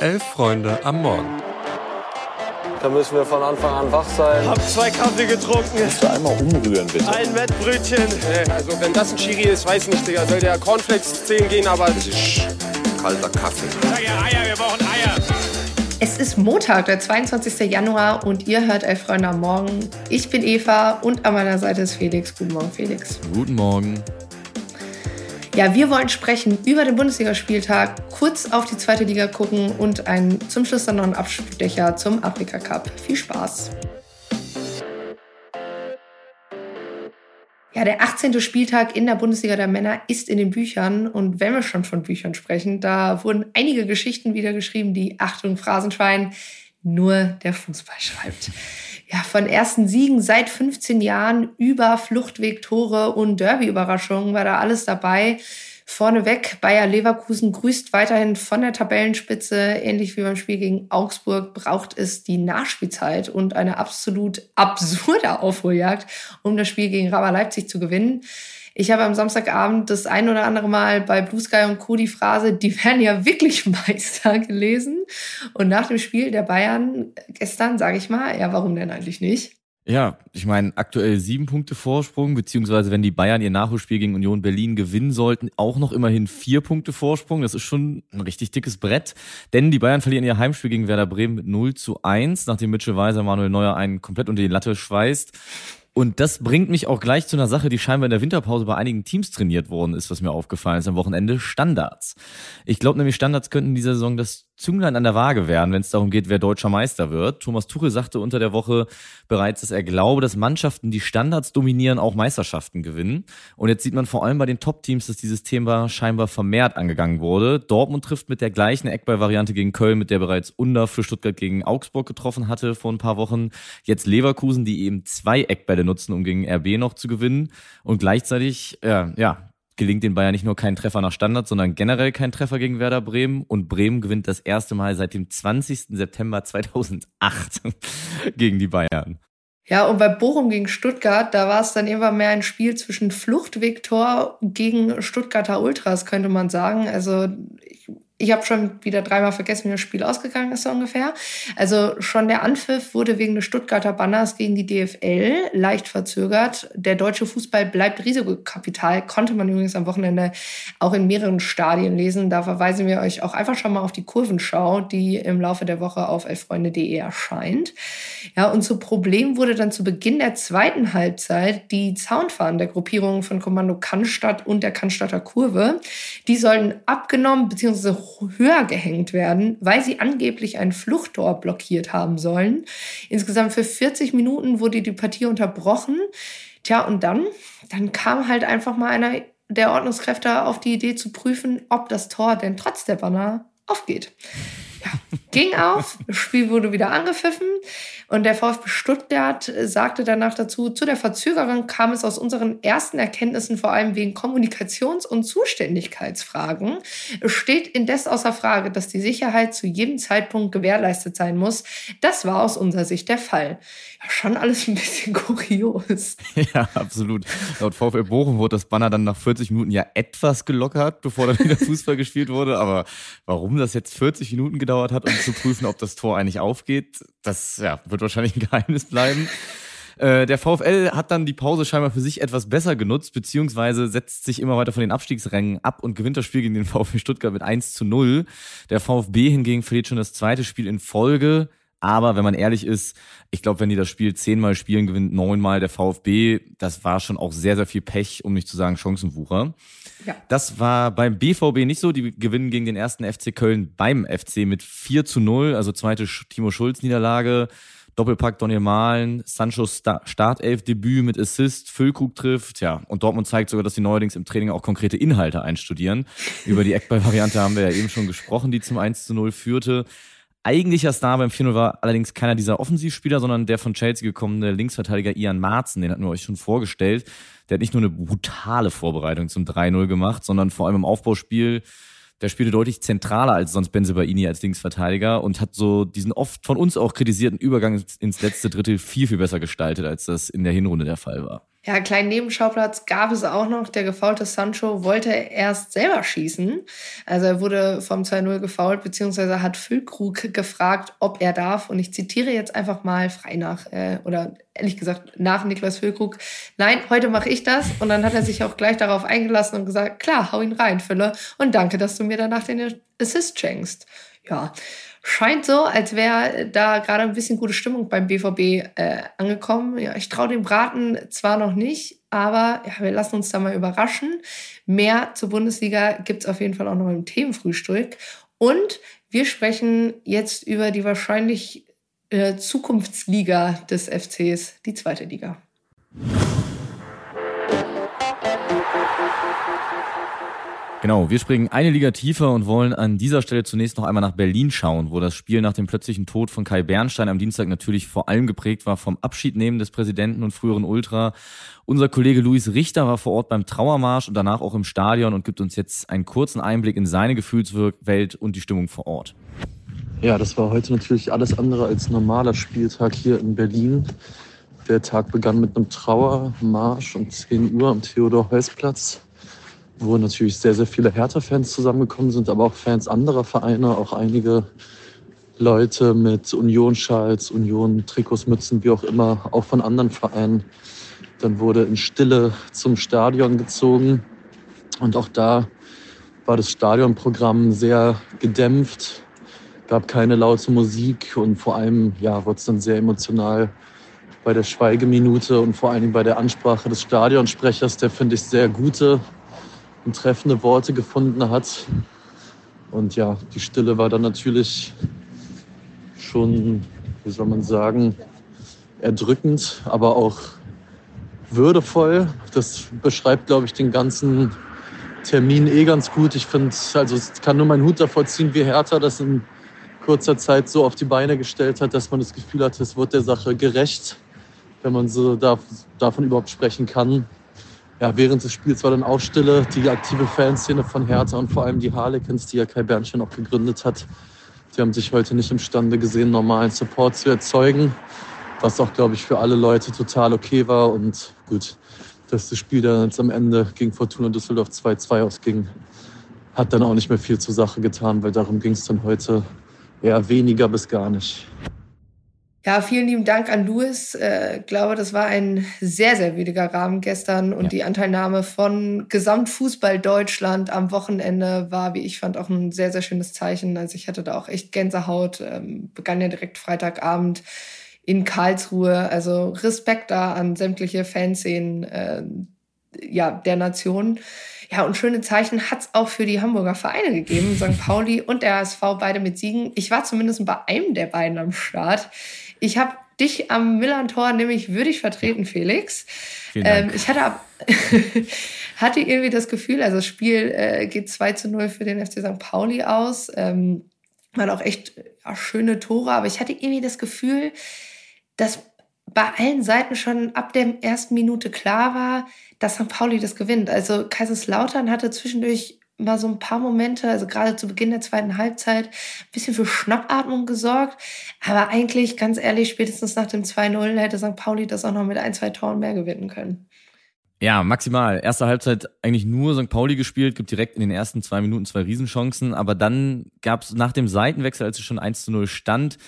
Elf Freunde am Morgen. Da müssen wir von Anfang an wach sein. Hab zwei Kaffee getrunken. Kannst du einmal umrühren, bitte? Ein Wettbrötchen. Also wenn das ein Chiri ist, weiß nicht, Digga. Soll der Cornflakes 10 gehen, aber... Das ist kalter Kaffee. Sag ja Eier, wir brauchen Eier. Es ist Montag, der 22. Januar und ihr hört Elf Freunde am Morgen. Ich bin Eva und an meiner Seite ist Felix. Guten Morgen, Felix. Guten Morgen. Ja, wir wollen sprechen über den Bundesligaspieltag, kurz auf die zweite Liga gucken und einen, zum Schluss dann noch einen Abstecher zum Afrika Cup. Viel Spaß! Ja, der 18. Spieltag in der Bundesliga der Männer ist in den Büchern. Und wenn wir schon von Büchern sprechen, da wurden einige Geschichten wieder geschrieben, die, Achtung, Phrasenschwein, nur der Fußball schreibt ja, von ersten Siegen seit 15 Jahren über Fluchtweg-Tore und Derby-Überraschungen war da alles dabei. Vorneweg, Bayer Leverkusen grüßt weiterhin von der Tabellenspitze. Ähnlich wie beim Spiel gegen Augsburg braucht es die Nachspielzeit und eine absolut absurde Aufholjagd, um das Spiel gegen Raber Leipzig zu gewinnen. Ich habe am Samstagabend das ein oder andere Mal bei Blue Sky und Co. die Phrase, die werden ja wirklich Meister gelesen. Und nach dem Spiel der Bayern gestern sage ich mal, ja, warum denn eigentlich nicht? Ja, ich meine, aktuell sieben Punkte Vorsprung, beziehungsweise wenn die Bayern ihr Nachholspiel gegen Union Berlin gewinnen sollten, auch noch immerhin vier Punkte Vorsprung. Das ist schon ein richtig dickes Brett. Denn die Bayern verlieren ihr Heimspiel gegen Werder Bremen mit 0 zu 1, nachdem Mitchell Weiser Manuel Neuer einen komplett unter die Latte schweißt. Und das bringt mich auch gleich zu einer Sache, die scheinbar in der Winterpause bei einigen Teams trainiert worden ist, was mir aufgefallen ist am Wochenende. Standards. Ich glaube nämlich, Standards könnten in dieser Saison das Zünglein an der Waage werden, wenn es darum geht, wer deutscher Meister wird. Thomas Tuchel sagte unter der Woche bereits, dass er glaube, dass Mannschaften, die Standards dominieren, auch Meisterschaften gewinnen. Und jetzt sieht man vor allem bei den Top-Teams, dass dieses Thema scheinbar vermehrt angegangen wurde. Dortmund trifft mit der gleichen Eckball-Variante gegen Köln, mit der bereits Under für Stuttgart gegen Augsburg getroffen hatte vor ein paar Wochen. Jetzt Leverkusen, die eben zwei Eckbälle nutzen, um gegen RB noch zu gewinnen. Und gleichzeitig, ja, ja, gelingt den Bayern nicht nur kein Treffer nach Standard, sondern generell kein Treffer gegen Werder Bremen. Und Bremen gewinnt das erste Mal seit dem 20. September 2008 gegen die Bayern. Ja, und bei Bochum gegen Stuttgart, da war es dann irgendwann mehr ein Spiel zwischen Fluchtviktor gegen Stuttgarter Ultras, könnte man sagen. Also ich ich habe schon wieder dreimal vergessen, wie das Spiel ausgegangen ist so ungefähr. Also schon der Anpfiff wurde wegen des Stuttgarter Banners gegen die DFL leicht verzögert. Der deutsche Fußball bleibt Risikokapital, konnte man übrigens am Wochenende auch in mehreren Stadien lesen. Da verweisen wir euch auch einfach schon mal auf die Kurvenschau, die im Laufe der Woche auf elffreunde.de erscheint. Ja, und zu Problem wurde dann zu Beginn der zweiten Halbzeit die Zaunfahnen der Gruppierungen von Kommando Cannstatt und der Cannstatter Kurve. Die sollen abgenommen bzw höher gehängt werden, weil sie angeblich ein Fluchttor blockiert haben sollen. Insgesamt für 40 Minuten wurde die Partie unterbrochen. Tja, und dann, dann kam halt einfach mal einer der Ordnungskräfte auf die Idee zu prüfen, ob das Tor denn trotz der Banner aufgeht. Ja, ging auf, das Spiel wurde wieder angepfiffen. Und der VfB Stuttgart sagte danach dazu, zu der Verzögerung kam es aus unseren ersten Erkenntnissen vor allem wegen Kommunikations- und Zuständigkeitsfragen. Es steht indes außer Frage, dass die Sicherheit zu jedem Zeitpunkt gewährleistet sein muss. Das war aus unserer Sicht der Fall. Ja, schon alles ein bisschen kurios. Ja, absolut. Laut VfL Bochum wurde das Banner dann nach 40 Minuten ja etwas gelockert, bevor dann wieder Fußball gespielt wurde. Aber warum das jetzt 40 Minuten gedauert hat, um zu prüfen, ob das Tor eigentlich aufgeht, das ja, wird wahrscheinlich ein Geheimnis bleiben. Äh, der VfL hat dann die Pause scheinbar für sich etwas besser genutzt, beziehungsweise setzt sich immer weiter von den Abstiegsrängen ab und gewinnt das Spiel gegen den VfB Stuttgart mit 1 zu 0. Der VfB hingegen verliert schon das zweite Spiel in Folge. Aber wenn man ehrlich ist, ich glaube, wenn die das Spiel zehnmal spielen, gewinnt neunmal der VfB. Das war schon auch sehr, sehr viel Pech, um nicht zu sagen Chancenwucher. Ja. Das war beim BVB nicht so. Die gewinnen gegen den ersten FC Köln beim FC mit 4 zu 0, also zweite Timo Schulz-Niederlage. Doppelpack Daniel Mahlen, Sanchos Startelf-Debüt mit Assist, Füllkrug trifft, ja. Und Dortmund zeigt sogar, dass sie neuerdings im Training auch konkrete Inhalte einstudieren. Über die Eckball-Variante haben wir ja eben schon gesprochen, die zum 1 zu 0 führte. Eigentlicher Star beim 4-0 war allerdings keiner dieser Offensivspieler, sondern der von Chelsea gekommene Linksverteidiger Ian Marzen. Den hatten wir euch schon vorgestellt. Der hat nicht nur eine brutale Vorbereitung zum 3-0 gemacht, sondern vor allem im Aufbauspiel der spielte deutlich zentraler als sonst Benzebaini als Linksverteidiger und hat so diesen oft von uns auch kritisierten Übergang ins letzte Drittel viel, viel besser gestaltet, als das in der Hinrunde der Fall war. Ja, kleinen Nebenschauplatz gab es auch noch. Der gefaulte Sancho wollte erst selber schießen. Also er wurde vom 2-0 gefault, beziehungsweise hat Füllkrug gefragt, ob er darf. Und ich zitiere jetzt einfach mal frei nach, äh, oder ehrlich gesagt nach Niklas Füllkrug. Nein, heute mache ich das. Und dann hat er sich auch gleich darauf eingelassen und gesagt, klar, hau ihn rein, Fülle. Und danke, dass du mir danach den Assist schenkst. Ja, scheint so, als wäre da gerade ein bisschen gute Stimmung beim BVB äh, angekommen. Ja, ich traue dem Braten zwar noch nicht, aber ja, wir lassen uns da mal überraschen. Mehr zur Bundesliga gibt es auf jeden Fall auch noch im Themenfrühstück. Und wir sprechen jetzt über die wahrscheinlich äh, Zukunftsliga des FCs, die zweite Liga. Genau, wir springen eine Liga tiefer und wollen an dieser Stelle zunächst noch einmal nach Berlin schauen, wo das Spiel nach dem plötzlichen Tod von Kai Bernstein am Dienstag natürlich vor allem geprägt war vom Abschiednehmen des Präsidenten und früheren Ultra. Unser Kollege Luis Richter war vor Ort beim Trauermarsch und danach auch im Stadion und gibt uns jetzt einen kurzen Einblick in seine Gefühlswelt und die Stimmung vor Ort. Ja, das war heute natürlich alles andere als normaler Spieltag hier in Berlin. Der Tag begann mit einem Trauermarsch um 10 Uhr am Theodor-Heuss-Platz wo natürlich sehr, sehr viele Hertha-Fans zusammengekommen sind, aber auch Fans anderer Vereine, auch einige Leute mit Union-Schals, Union-Trikots, Mützen, wie auch immer, auch von anderen Vereinen. Dann wurde in Stille zum Stadion gezogen und auch da war das Stadionprogramm sehr gedämpft, gab keine laute Musik und vor allem ja, wurde es dann sehr emotional bei der Schweigeminute und vor allen Dingen bei der Ansprache des Stadionsprechers, der finde ich sehr gute und treffende Worte gefunden hat. Und ja, die Stille war dann natürlich schon, wie soll man sagen, erdrückend, aber auch würdevoll. Das beschreibt, glaube ich, den ganzen Termin eh ganz gut. Ich finde, also ich kann nur meinen Hut davor ziehen, wie Hertha das in kurzer Zeit so auf die Beine gestellt hat, dass man das Gefühl hat, es wird der Sache gerecht, wenn man so davon überhaupt sprechen kann ja, während des Spiels war dann auch Stille. Die aktive Fanszene von Hertha und vor allem die Harlequins, die ja Kai Bernstein auch gegründet hat, die haben sich heute nicht imstande gesehen, normalen Support zu erzeugen. Was auch, glaube ich, für alle Leute total okay war. Und gut, dass das Spiel dann jetzt am Ende gegen Fortuna Düsseldorf 2-2 ausging, hat dann auch nicht mehr viel zur Sache getan, weil darum ging es dann heute eher weniger bis gar nicht. Ja, vielen lieben Dank an Louis. Äh, glaube, das war ein sehr, sehr würdiger Rahmen gestern und ja. die Anteilnahme von Gesamtfußball Deutschland am Wochenende war, wie ich fand, auch ein sehr, sehr schönes Zeichen. Also ich hatte da auch echt Gänsehaut. Ähm, begann ja direkt Freitagabend in Karlsruhe. Also Respekt da an sämtliche Fanszenen äh, ja, der Nation. Ja, und schöne Zeichen hat's auch für die Hamburger Vereine gegeben, St. Pauli und der HSV, beide mit Siegen. Ich war zumindest bei einem der beiden am Start. Ich habe dich am Millantor nämlich würdig vertreten, Felix. Vielen Dank. Ähm, ich hatte, ab, hatte irgendwie das Gefühl, also das Spiel äh, geht 2 zu 0 für den FC St. Pauli aus. Ähm, waren auch echt ja, schöne Tore, aber ich hatte irgendwie das Gefühl, dass bei allen Seiten schon ab der ersten Minute klar war, dass St. Pauli das gewinnt. Also Kaiserslautern hatte zwischendurch mal so ein paar Momente, also gerade zu Beginn der zweiten Halbzeit, ein bisschen für Schnappatmung gesorgt. Aber eigentlich, ganz ehrlich, spätestens nach dem 2-0 hätte St. Pauli das auch noch mit ein, zwei Toren mehr gewinnen können. Ja, maximal. Erste Halbzeit eigentlich nur St. Pauli gespielt, gibt direkt in den ersten zwei Minuten zwei Riesenchancen. Aber dann gab es nach dem Seitenwechsel, als es schon 1 zu 0 stand,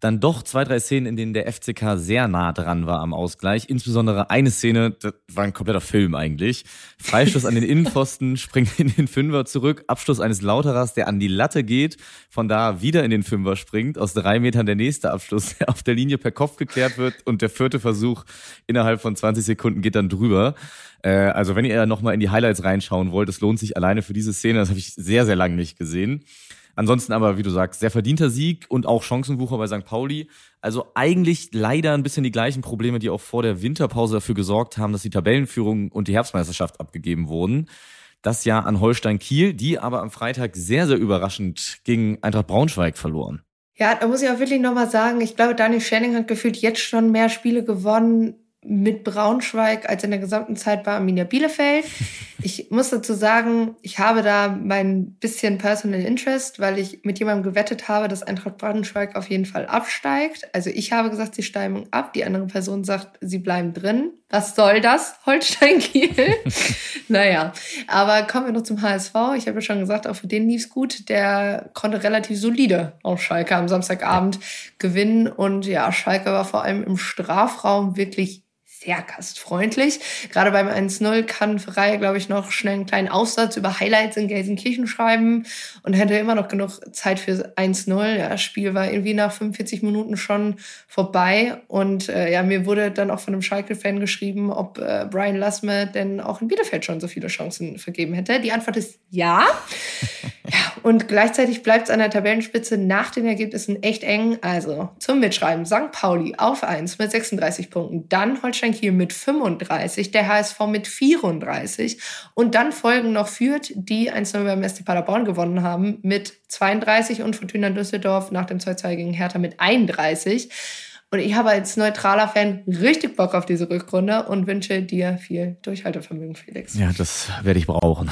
dann doch zwei, drei Szenen, in denen der FCK sehr nah dran war am Ausgleich. Insbesondere eine Szene, das war ein kompletter Film eigentlich. Freistoß an den Innenpfosten, springt in den Fünfer zurück, Abschluss eines Lauterers, der an die Latte geht, von da wieder in den Fünfer springt, aus drei Metern der nächste Abschluss, der auf der Linie per Kopf geklärt wird und der vierte Versuch innerhalb von 20 Sekunden geht dann drüber. Äh, also wenn ihr nochmal in die Highlights reinschauen wollt, es lohnt sich alleine für diese Szene, das habe ich sehr, sehr lange nicht gesehen. Ansonsten aber, wie du sagst, sehr verdienter Sieg und auch Chancenwucher bei St. Pauli. Also eigentlich leider ein bisschen die gleichen Probleme, die auch vor der Winterpause dafür gesorgt haben, dass die Tabellenführung und die Herbstmeisterschaft abgegeben wurden. Das Jahr an Holstein Kiel, die aber am Freitag sehr, sehr überraschend gegen Eintracht Braunschweig verloren. Ja, da muss ich auch wirklich nochmal sagen, ich glaube, Daniel Schenning hat gefühlt jetzt schon mehr Spiele gewonnen mit Braunschweig als in der gesamten Zeit bei Arminia Bielefeld. Ich muss dazu sagen, ich habe da mein bisschen Personal Interest, weil ich mit jemandem gewettet habe, dass Eintracht Braunschweig auf jeden Fall absteigt. Also ich habe gesagt, sie steigen ab. Die andere Person sagt, sie bleiben drin. Was soll das? Holstein Kiel? naja, aber kommen wir noch zum HSV. Ich habe ja schon gesagt, auch für den lief es gut. Der konnte relativ solide auf Schalke am Samstagabend gewinnen. Und ja, Schalke war vor allem im Strafraum wirklich sehr gastfreundlich. Gerade beim 1-0 kann Ferrei, glaube ich, noch schnell einen kleinen Aufsatz über Highlights in Gelsenkirchen schreiben und hätte immer noch genug Zeit für 1-0. Ja, das Spiel war irgendwie nach 45 Minuten schon vorbei. Und äh, ja, mir wurde dann auch von einem Schalke-Fan geschrieben, ob äh, Brian Lassme denn auch in Bielefeld schon so viele Chancen vergeben hätte. Die Antwort ist ja. Ja, und gleichzeitig bleibt es an der Tabellenspitze nach den Ergebnissen echt eng. Also zum Mitschreiben: St. Pauli auf 1 mit 36 Punkten, dann Holstein Kiel mit 35, der HSV mit 34 und dann folgen noch Fürth, die 1-0 beim SC Paderborn gewonnen haben, mit 32 und Fortuna Düsseldorf nach dem 2-2 gegen Hertha mit 31. Und ich habe als neutraler Fan richtig Bock auf diese Rückrunde und wünsche dir viel Durchhaltevermögen, Felix. Ja, das werde ich brauchen.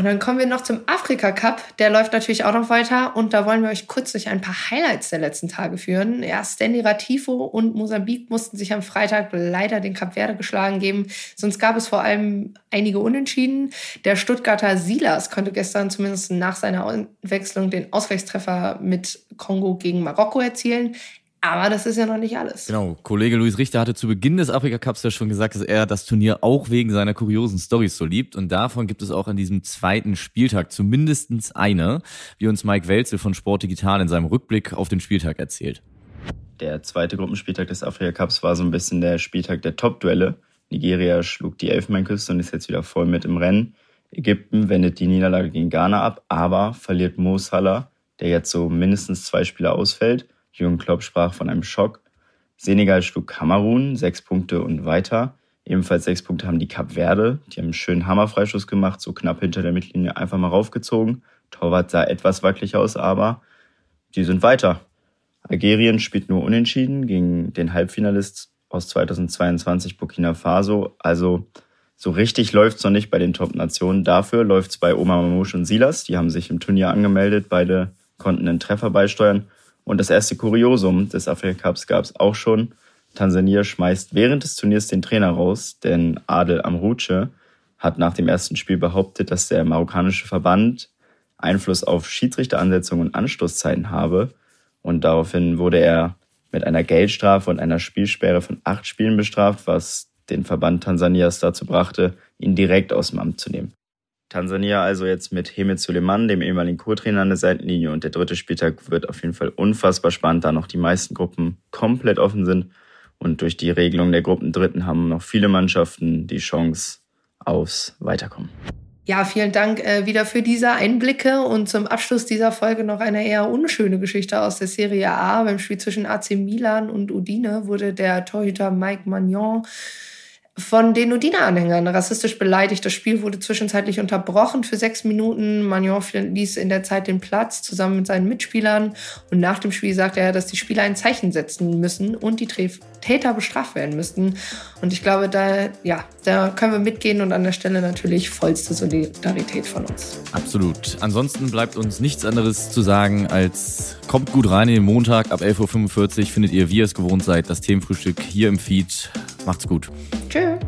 Und dann kommen wir noch zum Afrika Cup. Der läuft natürlich auch noch weiter. Und da wollen wir euch kurz durch ein paar Highlights der letzten Tage führen. Ja, Stanley Ratifo und Mosambik mussten sich am Freitag leider den Cup Verde geschlagen geben. Sonst gab es vor allem einige Unentschieden. Der Stuttgarter Silas konnte gestern zumindest nach seiner Wechslung den Ausgleichstreffer mit Kongo gegen Marokko erzielen. Aber das ist ja noch nicht alles. Genau, Kollege Luis Richter hatte zu Beginn des Afrika Cups ja schon gesagt, dass er das Turnier auch wegen seiner kuriosen Stories so liebt. Und davon gibt es auch an diesem zweiten Spieltag zumindest eine, wie uns Mike Welzel von Sport Digital in seinem Rückblick auf den Spieltag erzählt. Der zweite Gruppenspieltag des Afrika Cups war so ein bisschen der Spieltag der Top-Duelle. Nigeria schlug die Elfenbeinküste und ist jetzt wieder voll mit im Rennen. Ägypten wendet die Niederlage gegen Ghana ab, aber verliert Mo Salah, der jetzt so mindestens zwei Spiele ausfällt – Jürgen Klopp sprach von einem Schock. Senegal schlug Kamerun, sechs Punkte und weiter. Ebenfalls sechs Punkte haben die Kap Verde. Die haben einen schönen Hammerfreischuss gemacht, so knapp hinter der Mittellinie einfach mal raufgezogen. Torwart sah etwas wackelig aus, aber die sind weiter. Algerien spielt nur unentschieden gegen den Halbfinalist aus 2022 Burkina Faso. Also so richtig läuft's noch nicht bei den Top-Nationen. Dafür läuft's bei Omar Mamouche und Silas. Die haben sich im Turnier angemeldet. Beide konnten einen Treffer beisteuern. Und das erste Kuriosum des Afrika Cups gab es auch schon. Tansania schmeißt während des Turniers den Trainer raus, denn Adel Amruce hat nach dem ersten Spiel behauptet, dass der marokkanische Verband Einfluss auf Schiedsrichteransetzungen und Anstoßzeiten habe. Und daraufhin wurde er mit einer Geldstrafe und einer Spielsperre von acht Spielen bestraft, was den Verband Tansanias dazu brachte, ihn direkt aus dem Amt zu nehmen. Tansania also jetzt mit Hemet Suleiman, dem ehemaligen Co-Trainer an der Seitenlinie. Und der dritte Spieltag wird auf jeden Fall unfassbar spannend, da noch die meisten Gruppen komplett offen sind. Und durch die Regelung der Gruppen Dritten haben noch viele Mannschaften die Chance aufs Weiterkommen. Ja, vielen Dank äh, wieder für diese Einblicke und zum Abschluss dieser Folge noch eine eher unschöne Geschichte aus der Serie A. Beim Spiel zwischen AC Milan und Udine wurde der Torhüter Mike Magnon von den Udine-Anhängern rassistisch beleidigt. Das Spiel wurde zwischenzeitlich unterbrochen für sechs Minuten. Magnon ließ in der Zeit den Platz zusammen mit seinen Mitspielern. Und nach dem Spiel sagte er, dass die Spieler ein Zeichen setzen müssen und die Täter bestraft werden müssten. Und ich glaube, da, ja, da können wir mitgehen und an der Stelle natürlich vollste Solidarität von uns. Absolut. Ansonsten bleibt uns nichts anderes zu sagen als kommt gut rein in den Montag ab 11.45 Uhr findet ihr, wie ihr es gewohnt seid, das Themenfrühstück hier im Feed. Macht's gut. Tschüss.